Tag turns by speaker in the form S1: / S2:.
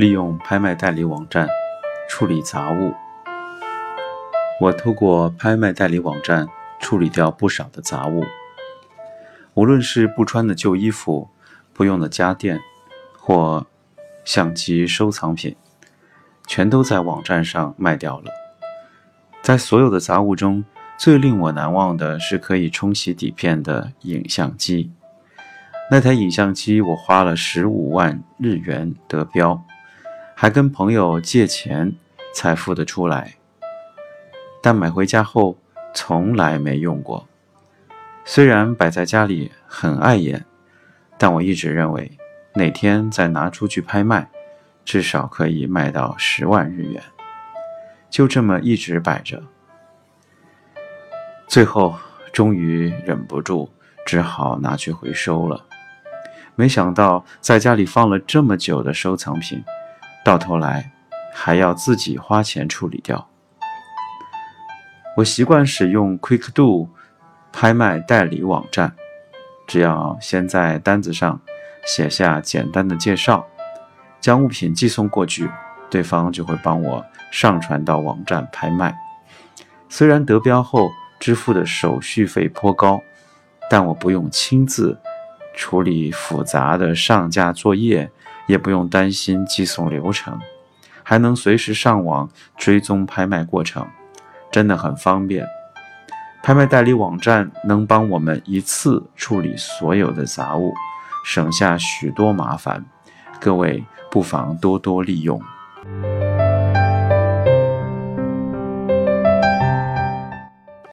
S1: 利用拍卖代理网站处理杂物。我透过拍卖代理网站处理掉不少的杂物，无论是不穿的旧衣服、不用的家电或相机收藏品，全都在网站上卖掉了。在所有的杂物中，最令我难忘的是可以冲洗底片的影像机。那台影像机我花了十五万日元得标。还跟朋友借钱才付得出来，但买回家后从来没用过。虽然摆在家里很碍眼，但我一直认为哪天再拿出去拍卖，至少可以卖到十万日元。就这么一直摆着，最后终于忍不住，只好拿去回收了。没想到在家里放了这么久的收藏品。到头来还要自己花钱处理掉。我习惯使用 QuickDo 拍卖代理网站，只要先在单子上写下简单的介绍，将物品寄送过去，对方就会帮我上传到网站拍卖。虽然得标后支付的手续费颇高，但我不用亲自处理复杂的上架作业。也不用担心寄送流程，还能随时上网追踪拍卖过程，真的很方便。拍卖代理网站能帮我们一次处理所有的杂物，省下许多麻烦。各位不妨多多利用。